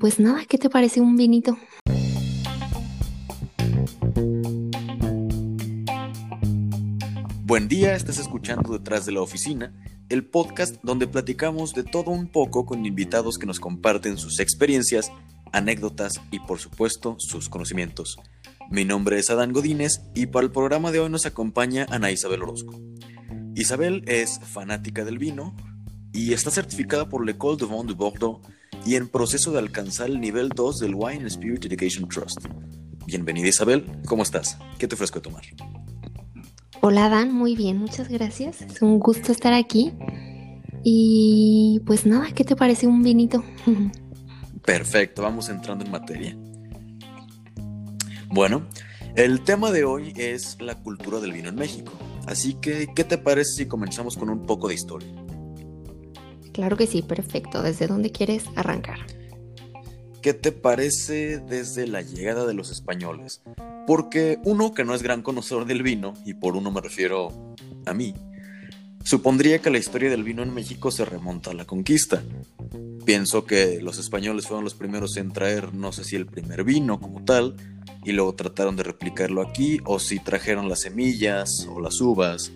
pues nada, ¿qué te parece un vinito? Buen día, estás escuchando Detrás de la Oficina, el podcast donde platicamos de todo un poco con invitados que nos comparten sus experiencias, anécdotas y por supuesto sus conocimientos. Mi nombre es Adán Godínez y para el programa de hoy nos acompaña Ana Isabel Orozco. Isabel es fanática del vino y está certificada por l'École de Vin de Bordeaux y en proceso de alcanzar el nivel 2 del Wine Spirit Education Trust. Bienvenida Isabel, ¿cómo estás? ¿Qué te ofrezco a tomar? Hola Dan, muy bien, muchas gracias. Es un gusto estar aquí. Y pues nada, ¿qué te parece un vinito? Perfecto, vamos entrando en materia. Bueno, el tema de hoy es la cultura del vino en México. Así que, ¿qué te parece si comenzamos con un poco de historia? Claro que sí, perfecto. ¿Desde dónde quieres arrancar? ¿Qué te parece desde la llegada de los españoles? Porque uno que no es gran conocedor del vino, y por uno me refiero a mí, supondría que la historia del vino en México se remonta a la conquista. Pienso que los españoles fueron los primeros en traer, no sé si el primer vino como tal, y luego trataron de replicarlo aquí, o si trajeron las semillas o las uvas,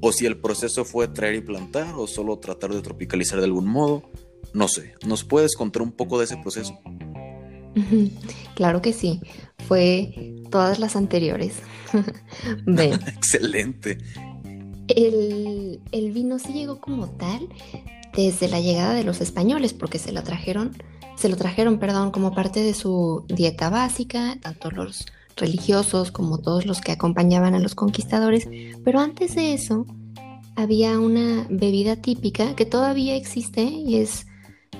o si el proceso fue traer y plantar, o solo tratar de tropicalizar de algún modo. No sé, ¿nos puedes contar un poco de ese proceso? Claro que sí, fue todas las anteriores. Excelente. El, el, vino sí llegó como tal desde la llegada de los españoles, porque se lo trajeron se lo trajeron, perdón, como parte de su dieta básica, tanto los religiosos como todos los que acompañaban a los conquistadores, pero antes de eso había una bebida típica que todavía existe y es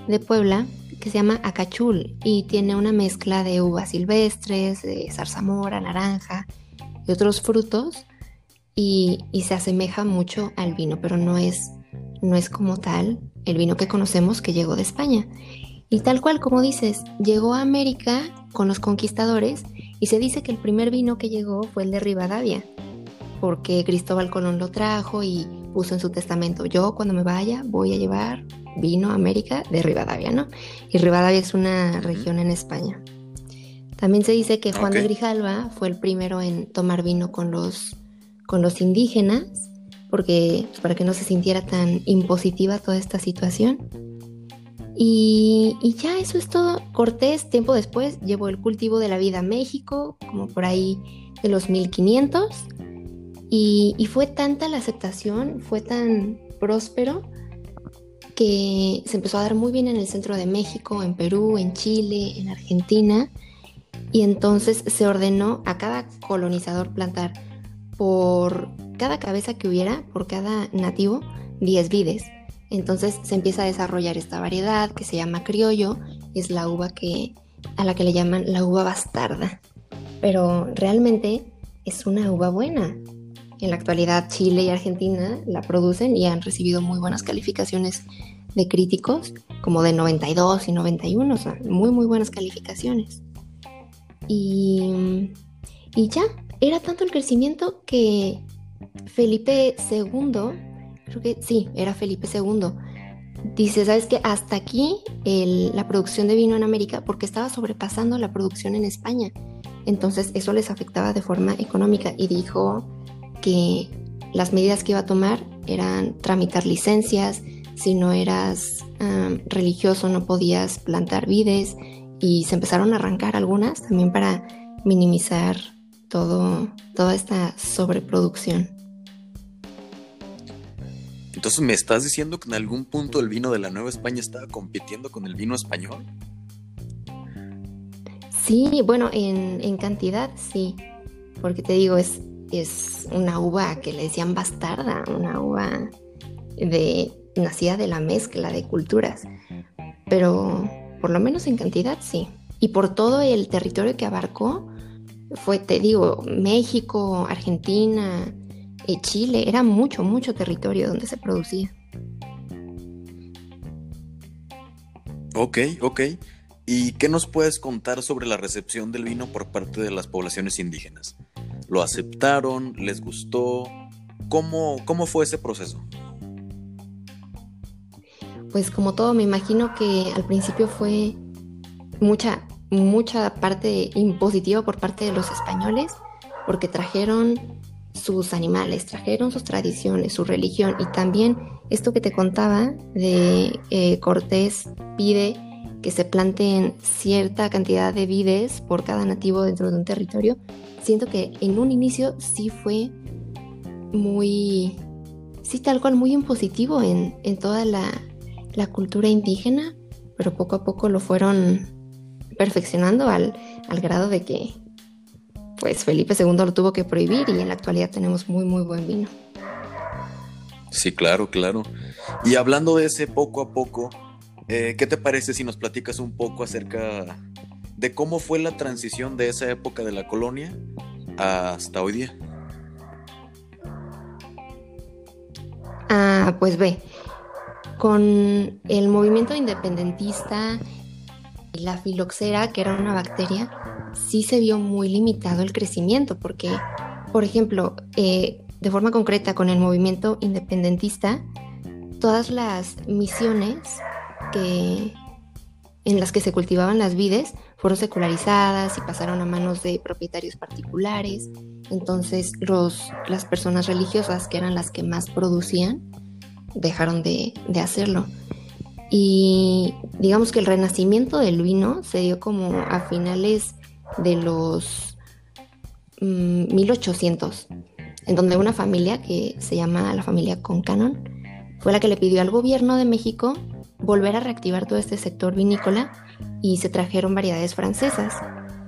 de Puebla, que se llama acachul y tiene una mezcla de uvas silvestres, de zarzamora, naranja y otros frutos y, se asemeja mucho al vino, pero no es, no es como tal el vino que conocemos que llegó de España. Y tal cual como dices, llegó a América con los conquistadores y se dice que el primer vino que llegó fue el de Rivadavia, porque Cristóbal Colón lo trajo y puso en su testamento, yo cuando me vaya voy a llevar vino a América de Rivadavia, ¿no? Y Rivadavia es una región en España. También se dice que Juan de Grijalva fue el primero en tomar vino con los, con los indígenas, porque pues, para que no se sintiera tan impositiva toda esta situación. Y, ya eso es todo. Cortés, tiempo después, llevó el cultivo de la vida a México, como por ahí de los 1500. Y, y fue tanta la aceptación, fue tan próspero, que se empezó a dar muy bien en el centro de México, en Perú, en Chile, en Argentina. Y entonces se ordenó a cada colonizador plantar por cada cabeza que hubiera, por cada nativo, 10 vides. Entonces se empieza a desarrollar esta variedad que se llama criollo, es la uva que a la que le llaman la uva bastarda. Pero realmente es una uva buena. En la actualidad Chile y Argentina la producen y han recibido muy buenas calificaciones de críticos, como de 92 y 91, o sea, muy muy buenas calificaciones. Y, y ya, era tanto el crecimiento que Felipe II creo que sí, era Felipe II. Dice, ¿sabes qué? Hasta aquí la producción de vino en América porque estaba sobrepasando la producción en España. Entonces eso les afectaba de forma económica y dijo que las medidas que iba a tomar eran tramitar licencias, si no eras religioso no podías plantar vides y se empezaron a arrancar algunas también para minimizar todo, toda esta sobreproducción. Entonces, ¿me estás diciendo que en algún punto el vino de la Nueva España estaba compitiendo con el vino español? Sí, bueno, en, cantidad sí, porque te digo, es, es una uva que le decían bastarda, una uva de nacida de la mezcla de culturas, pero por lo menos en cantidad sí. Y por todo el territorio que abarcó, fue, te digo, México, Argentina, y Chile, era mucho, mucho territorio donde se producía. Ok, ok. ¿Y qué nos puedes contar sobre la recepción del vino por parte de las poblaciones indígenas? ¿Lo aceptaron? ¿Les gustó? ¿Cómo, cómo fue ese proceso? Pues como todo, me imagino que al principio fue mucha, mucha parte impositiva por parte de los españoles, porque trajeron sus animales, trajeron sus tradiciones, su religión y también esto que te contaba de eh, Cortés pide que se planten cierta cantidad de vides por cada nativo dentro de un territorio, siento que en un inicio sí fue muy, sí tal cual muy impositivo en, en toda la, la, cultura indígena, pero poco a poco lo fueron perfeccionando al, al grado de que pues Felipe II lo tuvo que prohibir y en la actualidad tenemos muy muy buen vino. Sí, claro, claro. Y hablando de ese poco a poco, eh, ¿qué te parece si nos platicas un poco acerca de cómo fue la transición de esa época de la colonia hasta hoy día? Ah, pues ve, con el movimiento independentista y la filoxera, que era una bacteria, sí se vio muy limitado el crecimiento, porque, por ejemplo, eh, de forma concreta con el movimiento independentista, todas las misiones que, en las que se cultivaban las vides fueron secularizadas y pasaron a manos de propietarios particulares. Entonces los, las personas religiosas, que eran las que más producían, dejaron de, de hacerlo. Y digamos que el renacimiento del vino se dio como a finales de los 1800, mm, en donde una familia que se llama la familia Concanon fue la que le pidió al gobierno de México volver a reactivar todo este sector vinícola y se trajeron variedades francesas.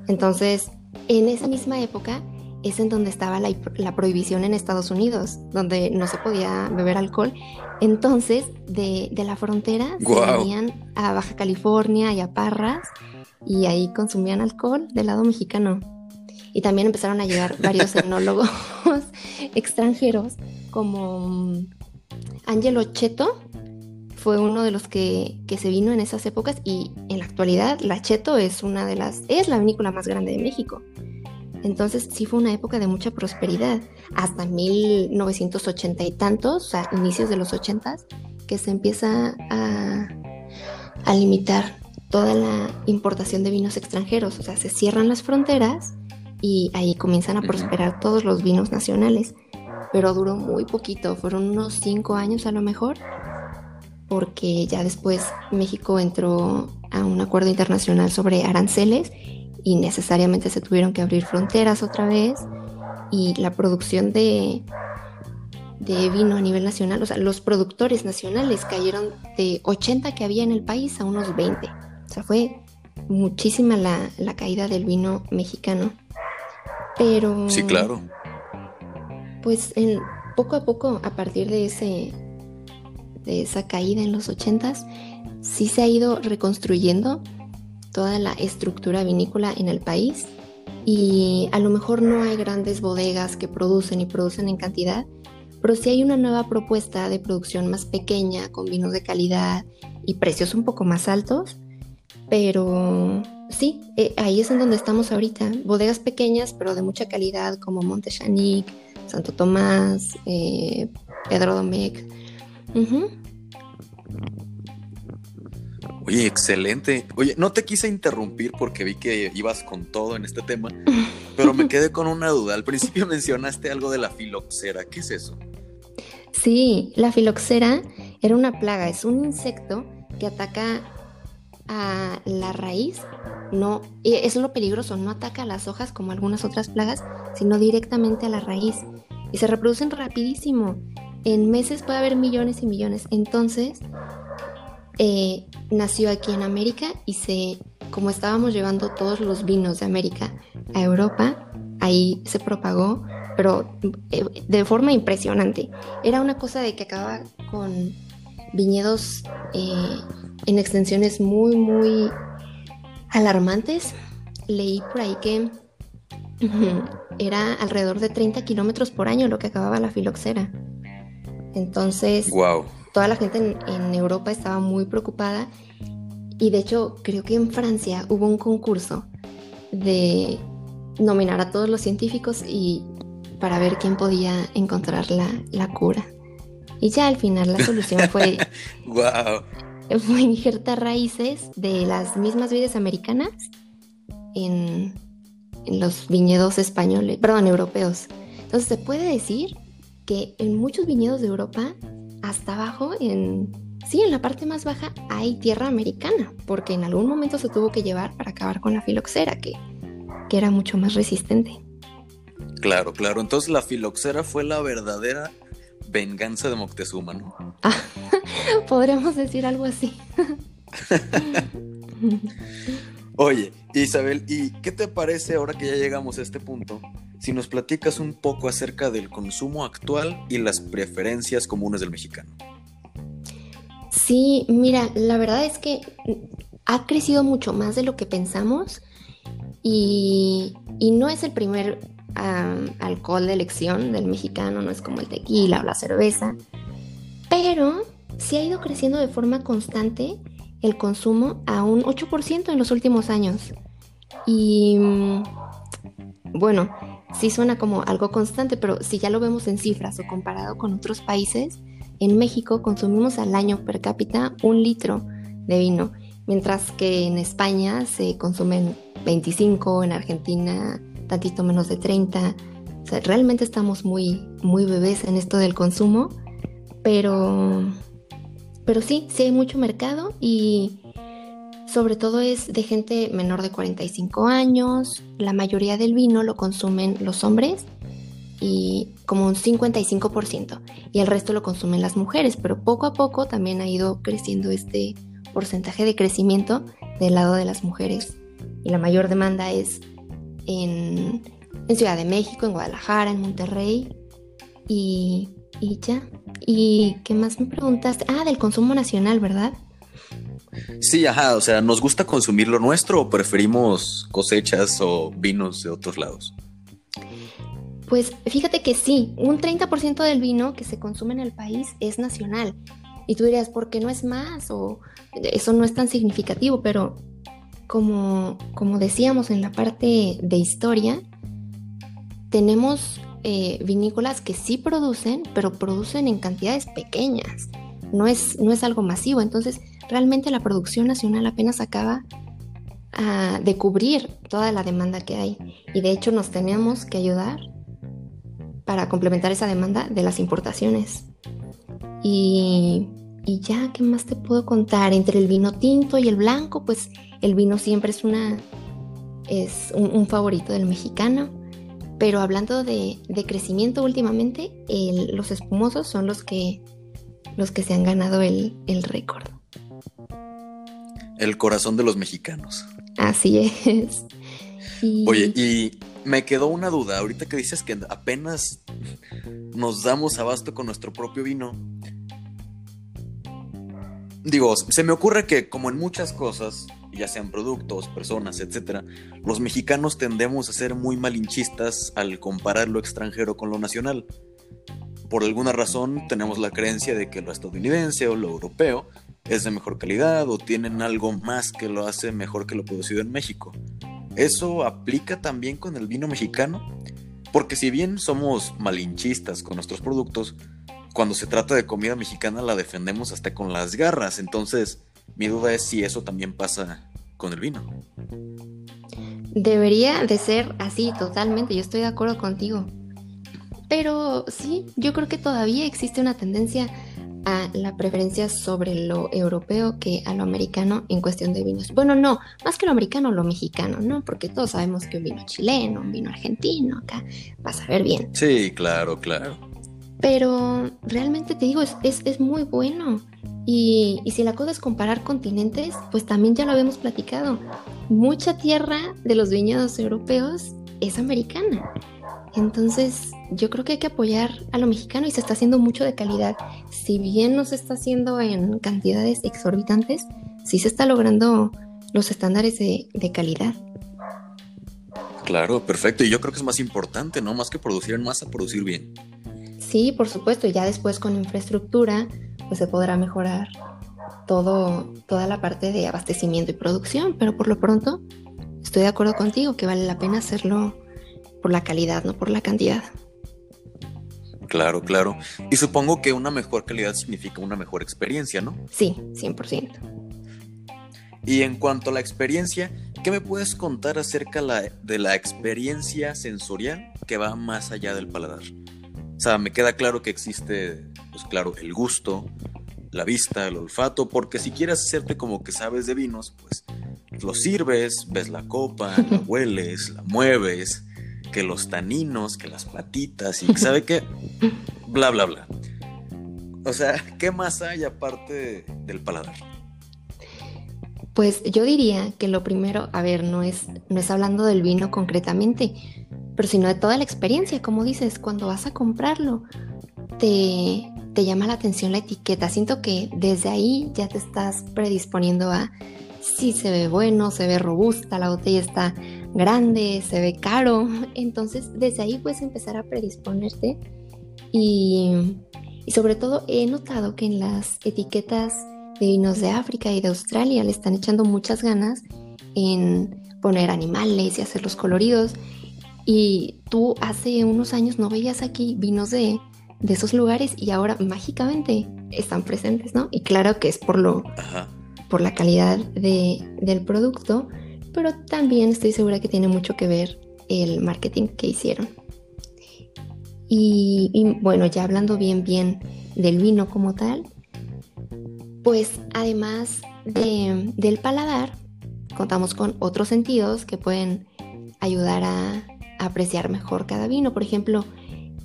Entonces, en esa misma época es en donde estaba la, prohibición en Estados Unidos, donde no se podía beber alcohol. Entonces, de, la frontera se venían a Baja California y a Parras y ahí consumían alcohol del lado mexicano. Y también empezaron a llegar varios etnólogos extranjeros como mm, Angelo Cheto, fue uno de los que, que, se vino en esas épocas y en la actualidad la Cheto es una de las, es la vinícola más grande de México. Entonces sí fue una época de mucha prosperidad, hasta 1980 y tantos, o sea, inicios de los 80, que se empieza a, a limitar toda la importación de vinos extranjeros, o sea, se cierran las fronteras y ahí comienzan a prosperar todos los vinos nacionales, pero duró muy poquito, fueron unos cinco años a lo mejor, porque ya después México entró a un acuerdo internacional sobre aranceles y necesariamente se tuvieron que abrir fronteras otra vez. Y la producción de, de vino a nivel nacional, o sea, los productores nacionales cayeron de 80 que había en el país a unos 20. Sea, fue muchísima la, la caída del vino mexicano. Pero... Sí, claro. Pues en, poco a poco, a partir de ese de esa caída en los 80s, sí se ha ido reconstruyendo toda la estructura vinícola en el país y a lo mejor no hay grandes bodegas que producen y producen en cantidad, pero sí hay una nueva propuesta de producción más pequeña, con vinos de calidad y precios un poco más altos, pero sí, eh, ahí es en donde estamos ahorita, bodegas pequeñas pero de mucha calidad como Monte Santo Tomás, eh, Pedro Domecq. Oye, excelente. Oye, no te quise interrumpir porque vi que ibas con todo en este tema, pero me quedé con una duda. Al principio mencionaste algo de la filoxera. ¿Qué es eso? Sí, la filoxera era una plaga, es un insecto que ataca a la raíz, no, es lo peligroso, no ataca a las hojas como algunas otras plagas, sino directamente a la raíz. Y se reproducen rapidísimo. En meses puede haber millones y millones. Entonces, eh, nació aquí en América y se, como estábamos llevando todos los vinos de América a Europa, ahí se propagó, pero eh, de forma impresionante. Era una cosa de que acababa con viñedos eh, en extensiones muy, muy alarmantes. Leí por ahí que era alrededor de 30 kilómetros por año lo que acababa la filoxera. Entonces, wow toda la gente en, Europa estaba muy preocupada y de hecho creo que en Francia hubo un concurso de nominar a todos los científicos y para ver quién podía encontrar la, cura. Y ya al final la solución fue... ¡Wow! fue injertar raíces de las mismas vides americanas en, en los viñedos españoles, perdón, europeos. Entonces se puede decir que en muchos viñedos de Europa, hasta abajo, en, sí, en la parte más baja, hay tierra americana, porque en algún momento se tuvo que llevar para acabar con la filoxera, que, que era mucho más resistente. Claro, claro. Entonces la filoxera fue la verdadera venganza de Moctezuma, ¿no? Ah, podríamos decir algo así. Oye, Isabel, ¿y qué te parece ahora que ya llegamos a este punto? Si nos platicas un poco acerca del consumo actual y las preferencias comunes del mexicano. Sí, mira, la verdad es que ha crecido mucho más de lo que pensamos y, y no es el primer alcohol de elección del mexicano, no es como el tequila o la cerveza, pero sí ha ido creciendo de forma constante el consumo a un 8% en los últimos años. Y mm, bueno, sí suena como algo constante, pero si ya lo vemos en cifras o comparado con otros países, en México consumimos al año per cápita un litro de vino, mientras que en España se consumen 25, en Argentina tantito menos de 30. O sea, realmente estamos muy, muy bebés en esto del consumo, pero, pero sí, sí hay mucho mercado y sobre todo es de gente menor de 45 años. La mayoría del vino lo consumen los hombres y como un 55% y el resto lo consumen las mujeres, pero poco a poco también ha ido creciendo este porcentaje de crecimiento del lado de las mujeres y la mayor demanda es en, Ciudad de México, en Guadalajara, en Monterrey y, y ya. ¿Y qué más me preguntaste? Ah, del consumo nacional, ¿verdad? Sí, ajá, o sea, ¿nos gusta consumir lo nuestro o preferimos cosechas o vinos de otros lados? Pues fíjate que sí, un 30% del vino que se consume en el país es nacional. Y tú dirías, ¿por qué no es más? O eso no es tan significativo, pero como, como decíamos en la parte de historia, tenemos eh, vinícolas que sí producen, pero producen en cantidades pequeñas. No es, no es algo masivo. Entonces, realmente la producción nacional apenas acaba ah, de cubrir toda la demanda que hay. Y de hecho nos tenemos que ayudar para complementar esa demanda de las importaciones. Y, y ya, ¿qué más te puedo contar? Entre el vino tinto y el blanco, pues el vino siempre es una es un, favorito del mexicano. Pero hablando de, crecimiento últimamente, los espumosos son los que, los que se han ganado el, el récord. El corazón de los mexicanos. Así es. Oye, y me quedó una duda. Ahorita que dices que apenas nos damos abasto con nuestro propio vino. Digo, se me ocurre que como en muchas cosas, ya sean productos, personas, etc., los mexicanos tendemos a ser muy malinchistas al comparar lo extranjero con lo nacional. Por alguna razón tenemos la creencia de que lo estadounidense o lo europeo es de mejor calidad o tienen algo más que lo hace mejor que lo producido en México. ¿Eso aplica también con el vino mexicano? Porque si bien somos malinchistas con nuestros productos, cuando se trata de comida mexicana la defendemos hasta con las garras. Entonces, mi duda es si eso también pasa con el vino. Debería de ser así, totalmente, yo estoy de acuerdo contigo. Pero sí, yo creo que todavía existe una tendencia a la preferencia sobre lo europeo que a lo americano en cuestión de vinos. Bueno, no, más que lo americano, lo mexicano, ¿no? Porque todos sabemos que un vino chileno, un vino argentino, acá va a saber bien. Sí, claro, claro. Pero realmente te digo, es, es muy bueno. Y, si la cosa es comparar continentes, pues también ya lo habíamos platicado. Mucha tierra de los viñedos europeos es americana. Entonces, yo creo que hay que apoyar a lo mexicano y se está haciendo mucho de calidad. Si bien no se está haciendo en cantidades exorbitantes, sí se está logrando los estándares de, de calidad. Claro, perfecto. Y yo creo que es más importante, ¿no? Más que producir en masa, producir bien. Sí, por supuesto. Y ya después con infraestructura, pues se podrá mejorar todo, toda la parte de abastecimiento y producción, pero por lo pronto estoy de acuerdo contigo que vale la pena hacerlo por la calidad, no por la cantidad. Claro, claro. Y supongo que una mejor calidad significa una mejor experiencia, ¿no? Sí, 100%. Y en cuanto a la experiencia, ¿qué me puedes contar acerca de la experiencia sensorial que va más allá del paladar? O sea, me queda claro que existe, pues claro, el gusto, la vista, el olfato, porque si quieres hacerte como que sabes de vinos, pues lo sirves, ves la copa, la hueles, la mueves, que los taninos, que las patitas y sabe qué, bla, bla, bla. O sea, ¿qué más hay aparte del paladar? Pues yo diría que lo primero, a ver, no es, no es hablando del vino concretamente, pero sino de toda la experiencia, como dices, cuando vas a comprarlo, te, te llama la atención la etiqueta. Siento que desde ahí ya te estás predisponiendo a si se ve bueno, se ve robusta, la botella está grande, se ve caro. Entonces, desde ahí puedes empezar a predisponerte. Y, y sobre todo he notado que en las etiquetas de vinos de África y de Australia le están echando muchas ganas en poner animales y hacerlos coloridos. Y tú hace unos años no veías aquí vinos de, de esos lugares y ahora mágicamente están presentes, ¿no? Y claro que es por lo por la calidad de, del producto, pero también estoy segura que tiene mucho que ver el marketing que hicieron. Y, bueno, ya hablando bien bien del vino como tal, pues además de, del paladar, contamos con otros sentidos que pueden ayudar a apreciar mejor cada vino. Por ejemplo,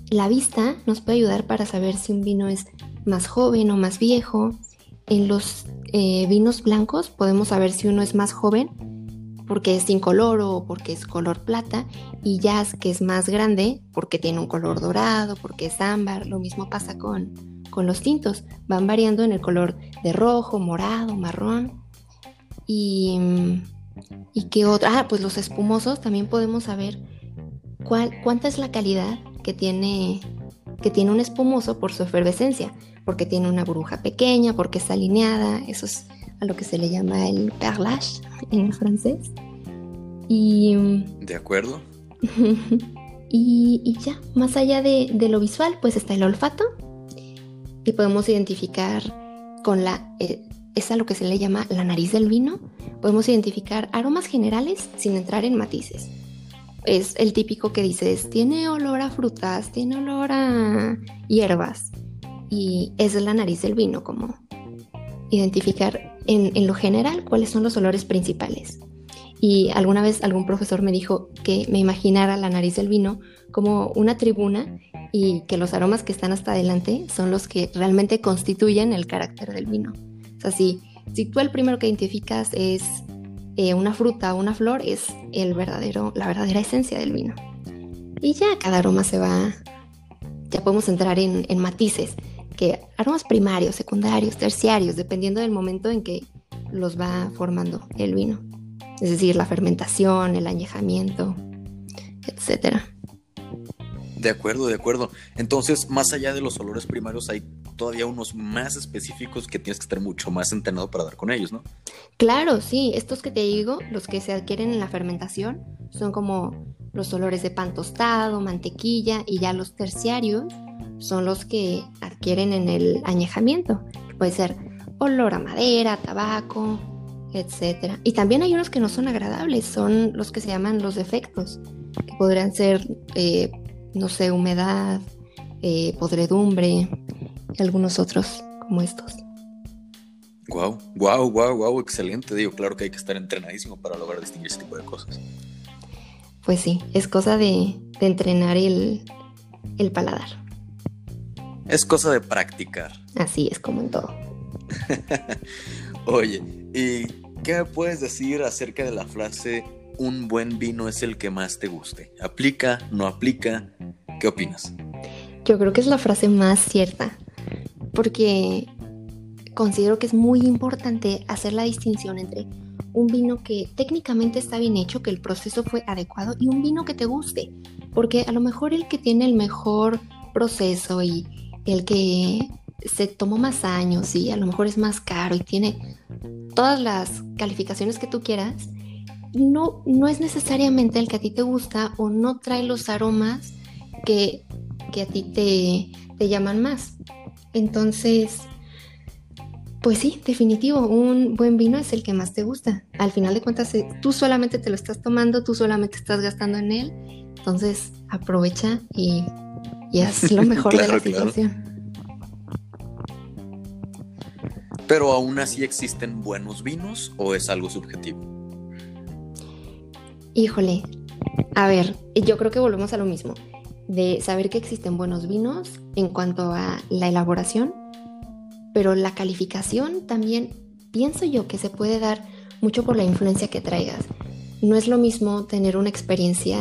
la vista nos puede ayudar para saber si un vino es más joven o más viejo. En los eh, vinos blancos podemos saber si uno es más joven porque es incoloro o porque es color plata y ya que es más grande porque tiene un color dorado, porque es ámbar. Lo mismo pasa con, con los tintos. Van variando en el color de rojo, morado, marrón. Y, y qué otra. Ah, pues los espumosos también podemos saber cuál, cuánta es la calidad que tiene, que tiene un espumoso por su efervescencia, porque tiene una burbuja pequeña, porque está alineada, eso es a lo que se le llama el perlage en francés. Y... De acuerdo. y, ya, más allá de, lo visual, pues está el olfato y podemos identificar con la... Eh, es a lo que se le llama la nariz del vino. Podemos identificar aromas generales sin entrar en matices es el típico que dices, tiene olor a frutas, tiene olor a hierbas. Y es la nariz del vino, como identificar en, lo general cuáles son los olores principales. Y alguna vez algún profesor me dijo que me imaginara la nariz del vino como una tribuna y que los aromas que están hasta adelante son los que realmente constituyen el carácter del vino. O sea, si, si tú el primero que identificas es eh, una fruta o una flor es el verdadero, la verdadera esencia del vino. Y ya cada aroma se va, ya podemos entrar en, en matices, que aromas primarios, secundarios, terciarios, dependiendo del momento en que los va formando el vino. Es decir, la fermentación, el añejamiento, etcétera. De acuerdo, de acuerdo. Entonces, más allá de los olores primarios, hay todavía unos más específicos que tienes que estar mucho más entrenado para dar con ellos, ¿no? Claro, sí. Estos que te digo, los que se adquieren en la fermentación, son como los olores de pan tostado, mantequilla y ya los terciarios son los que adquieren en el añejamiento. Puede ser olor a madera, tabaco, etcétera. Y también hay unos que no son agradables, son los que se llaman los defectos, que podrían ser eh, no sé, humedad, eh, podredumbre y algunos otros como estos. Wow, wow, wow, wow, excelente. Digo, claro que hay que estar entrenadísimo para lograr distinguir ese tipo de cosas. Pues sí, es cosa de, entrenar el, el paladar. Es cosa de practicar. Así es como en todo. Oye, ¿y qué me puedes decir acerca de la frase un buen vino es el que más te guste? ¿Aplica? ¿No aplica? ¿Qué opinas? Yo creo que es la frase más cierta, porque considero que es muy importante hacer la distinción entre un vino que técnicamente está bien hecho, que el proceso fue adecuado, y un vino que te guste, porque a lo mejor el que tiene el mejor proceso y el que se tomó más años y a lo mejor es más caro y tiene todas las calificaciones que tú quieras, no, no es necesariamente el que a ti te gusta o no trae los aromas que que a ti te, te llaman más. Entonces, pues sí, definitivo, un buen vino es el que más te gusta. Al final de cuentas, eh, tú solamente te lo estás tomando, tú solamente estás gastando en él. Entonces, aprovecha y, haz lo mejor de la situación. Pero aún así existen buenos vinos o es algo subjetivo? Híjole, a ver, yo creo que volvemos a lo mismo, de saber que existen buenos vinos en cuanto a la elaboración pero la calificación también pienso yo que se puede dar mucho por la influencia que traigas. No es lo mismo tener una experiencia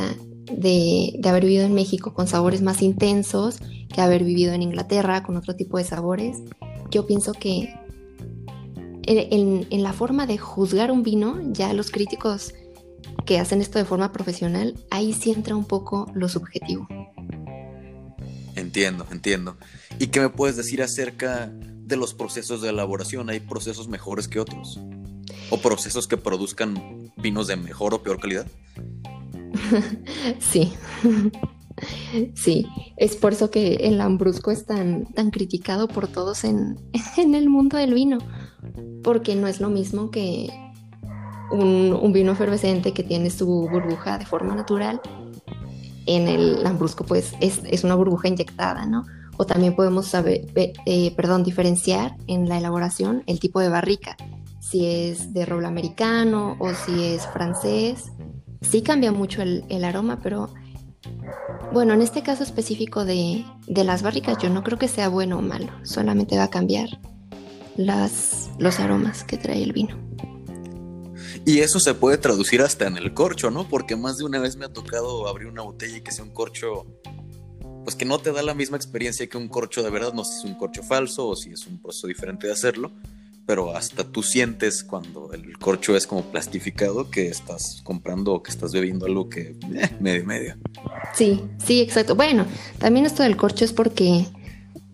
de, haber vivido en México con sabores más intensos que haber vivido en Inglaterra con otro tipo de sabores. Yo pienso que en, en, la forma de juzgar un vino, ya los críticos que hacen esto de forma profesional, ahí sí entra un poco lo subjetivo. Entiendo, entiendo. ¿Y qué me puedes decir acerca de los procesos de elaboración. Hay procesos mejores que otros. O procesos que produzcan vinos de mejor o peor calidad. sí. Sí, es por eso que el lambrusco es tan, tan criticado por todos en, en el mundo del vino, porque no es lo mismo que un, un, vino efervescente que tiene su burbuja de forma natural. En el lambrusco, pues es, es una burbuja inyectada, ¿no? o también podemos saber, eh, perdón, diferenciar en la elaboración el tipo de barrica, si es de roble americano o si es francés. Sí cambia mucho el, aroma, pero bueno, en este caso específico de, las barricas yo no creo que sea bueno o malo, solamente va a cambiar las, los aromas que trae el vino. Y eso se puede traducir hasta en el corcho, ¿no? Porque más de una vez me ha tocado abrir una botella y que sea un corcho pues que no te da la misma experiencia que un corcho de verdad, no sé si es un corcho falso o si es un proceso diferente de hacerlo, pero hasta tú sientes cuando el corcho es como plastificado que estás comprando o que estás bebiendo algo que eh, medio medio. Sí, sí, exacto. Bueno, también esto del corcho es porque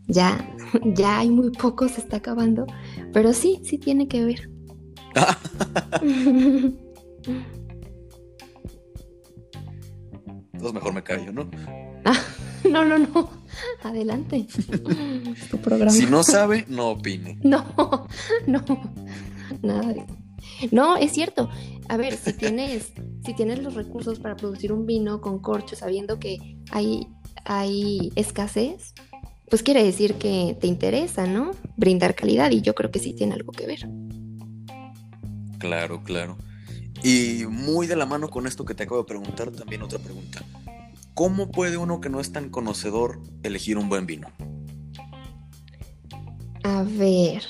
ya, ya hay muy poco, se está acabando, pero sí, sí tiene que ver. Entonces mejor me callo, ¿no? No, no, no. Adelante. tu programa. Si no sabe, no opine. No, no. Nada No, es cierto. A ver, si tienes, si tienes los recursos para producir un vino con corcho, sabiendo que hay, hay escasez, pues quiere decir que te interesa, ¿no? Brindar calidad y yo creo que sí tiene algo que ver. Claro, claro. Y muy de la mano con esto que te acabo de preguntar, también otra pregunta. ¿cómo puede uno que no es tan conocedor elegir un buen vino? A ver,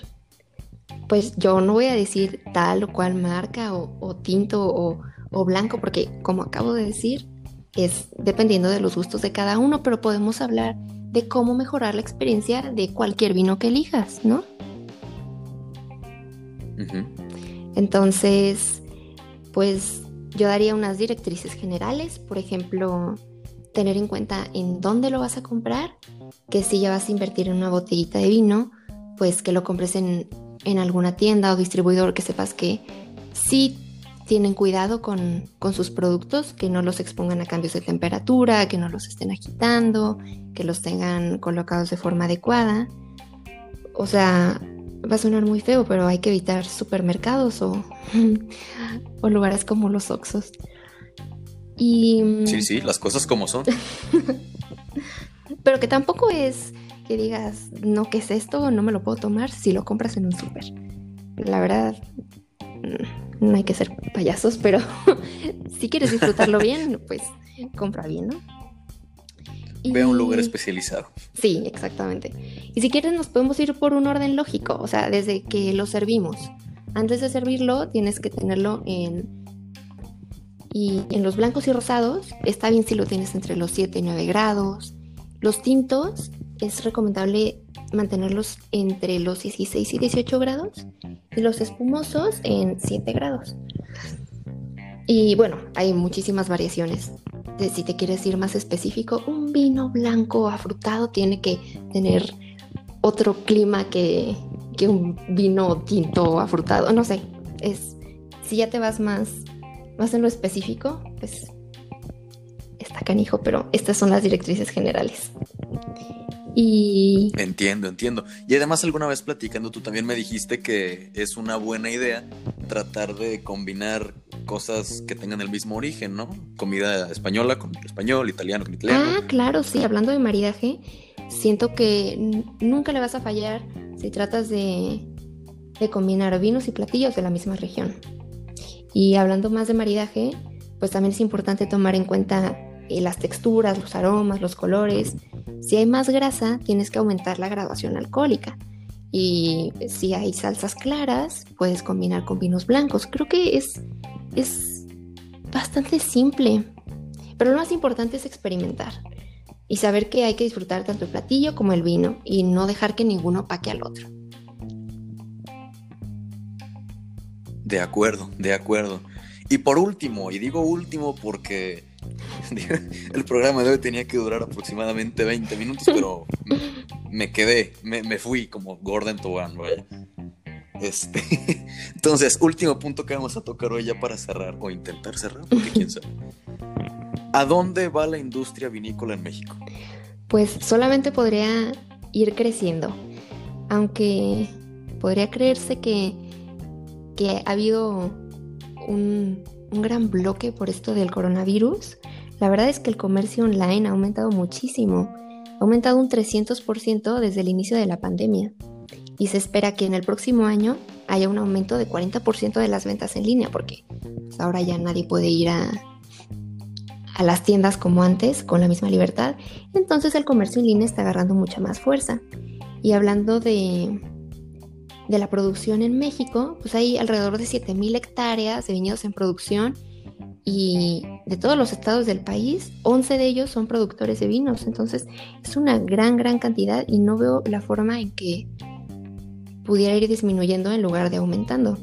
pues yo no voy a decir tal o cual marca o, tinto o, o, blanco, porque como acabo de decir, es dependiendo de los gustos de cada uno, pero podemos hablar de cómo mejorar la experiencia de cualquier vino que elijas, ¿no? Entonces, pues yo daría unas directrices generales, por ejemplo, tener en cuenta en dónde lo vas a comprar, que si ya vas a invertir en una botellita de vino, pues que lo compres en, alguna tienda o distribuidor que sepas que sí tienen cuidado con, sus productos, que no los expongan a cambios de temperatura, que no los estén agitando, que los tengan colocados de forma adecuada. O sea, va a sonar muy feo, pero hay que evitar supermercados o, o lugares como los Oxos. Y... Sí, sí, las cosas como son. Pero que tampoco es que digas, no, ¿qué es esto? No me lo puedo tomar si lo compras en un súper. La verdad, mm, no hay que ser payasos, pero si quieres disfrutarlo bien, pues compra bien, ¿no? Ve a un lugar especializado. Sí, exactamente. Y si quieres nos podemos ir por un orden lógico, o sea, desde que lo servimos. Antes de servirlo tienes que tenerlo en y en los blancos y rosados está bien si lo tienes entre los 7 y 9 grados. Los tintos es recomendable mantenerlos entre los 16 y 18 grados y los espumosos en 7 grados. Y bueno, hay muchísimas variaciones. si te quieres ir más específico, un vino blanco afrutado tiene que tener otro clima que, que un vino tinto afrutado. No sé, es si ya te vas más más en lo específico, pues está canijo, pero estas son las directrices generales. Y... Entiendo, entiendo. Y además alguna vez platicando, tú también me dijiste que es una buena idea tratar de combinar cosas que tengan el mismo origen, ¿no? Comida española con español, italiano con italiano. Ah, claro, sí. Hablando de maridaje, siento que nunca le vas a fallar si tratas de, de combinar vinos y platillos de la misma región. Y hablando más de maridaje, pues también es importante tomar en cuenta eh, las texturas, los aromas, los colores. Si hay más grasa, tienes que aumentar la graduación alcohólica. Y si hay salsas claras, puedes combinar con vinos blancos. Creo que es, es bastante simple. Pero lo más importante es experimentar y saber que hay que disfrutar tanto el platillo como el vino y no dejar que ninguno paque al otro. De acuerdo, de acuerdo. Y por último, y digo último porque el programa de hoy tenía que durar aproximadamente 20 minutos, pero me quedé, me, fui como Gordon Tobán. Este, entonces, último punto que vamos a tocar hoy ya para cerrar, o intentar cerrar, porque quién sabe. ¿A dónde va la industria vinícola en México? Pues solamente podría ir creciendo, aunque podría creerse que, que ha habido un, un gran bloque por esto del coronavirus. La verdad es que el comercio online ha aumentado muchísimo, ha aumentado un 300% desde el inicio de la pandemia y se espera que en el próximo año haya un aumento de 40% de las ventas en línea porque pues, ahora ya nadie puede ir a, a las tiendas como antes con la misma libertad, entonces el comercio en línea está agarrando mucha más fuerza. Y hablando de, de la producción en México, pues hay alrededor de 7.000 hectáreas de viñedos en producción y de todos los estados del país, 11 de ellos son productores de vinos. Entonces es una gran, gran cantidad y no veo la forma en que pudiera ir disminuyendo en lugar de aumentando.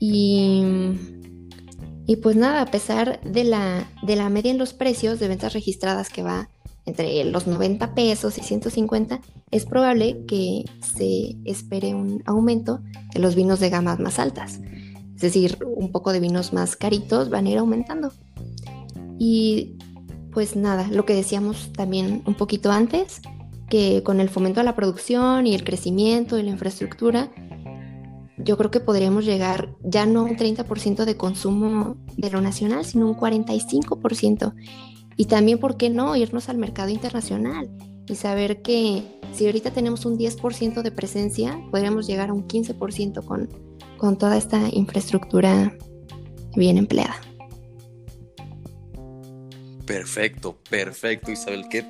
Y, y pues nada, a pesar de la, de la media en los precios de ventas registradas que va entre los 90 pesos y 150, es probable que se espere un aumento de los vinos de gamas más altas. Es decir, un poco de vinos más caritos van a ir aumentando. Y pues nada, lo que decíamos también un poquito antes, que con el fomento a la producción y el crecimiento y la infraestructura, yo creo que podríamos llegar ya no a un 30% de consumo de lo nacional, sino un 45%. Y también, ¿por qué no?, irnos al mercado internacional y saber que si ahorita tenemos un 10% de presencia, podríamos llegar a un 15% con, con toda esta infraestructura bien empleada. Perfecto, perfecto, Isabel. Qué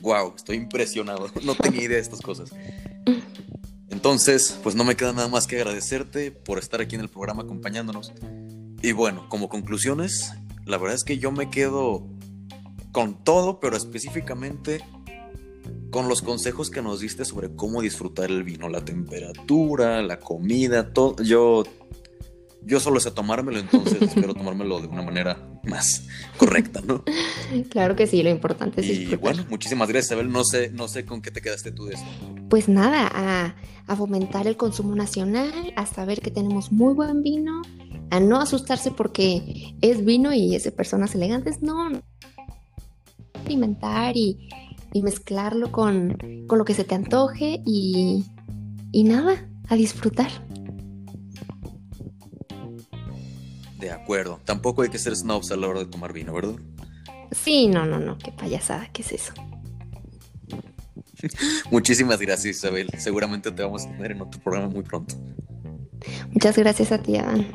wow, estoy impresionado. No tenía idea de estas cosas. Entonces, pues no me queda nada más que agradecerte por estar aquí en el programa acompañándonos. Y bueno, como conclusiones, la verdad es que yo me quedo con todo, pero específicamente con los consejos que nos diste sobre cómo disfrutar el vino, la temperatura, la comida, todo. Yo, yo solo sé tomármelo, entonces espero tomármelo de una manera más correcta, ¿no? Claro que sí, lo importante es Y bueno, muchísimas gracias, Abel. No sé, no sé con qué te quedaste tú de esto. Pues nada, a, a fomentar el consumo nacional, a saber que tenemos muy buen vino a no asustarse porque es vino y es de personas elegantes, no. Experimentar y, mezclarlo con, lo que se te antoje y, y nada, a disfrutar. De acuerdo, tampoco hay que ser snobs a la hora de tomar vino, ¿verdad? Sí, no, no, no, qué payasada, ¿qué es eso? Muchísimas gracias, Isabel. Seguramente te vamos a tener en otro programa muy pronto. Muchas gracias a ti, Adán.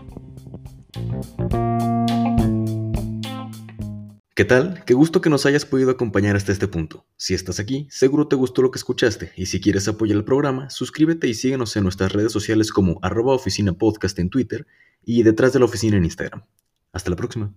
¿Qué tal? Qué gusto que nos hayas podido acompañar hasta este punto. Si estás aquí, seguro te gustó lo que escuchaste y si quieres apoyar el programa, suscríbete y síguenos en nuestras redes sociales como arroba oficina podcast en Twitter y detrás de la oficina en Instagram. Hasta la próxima.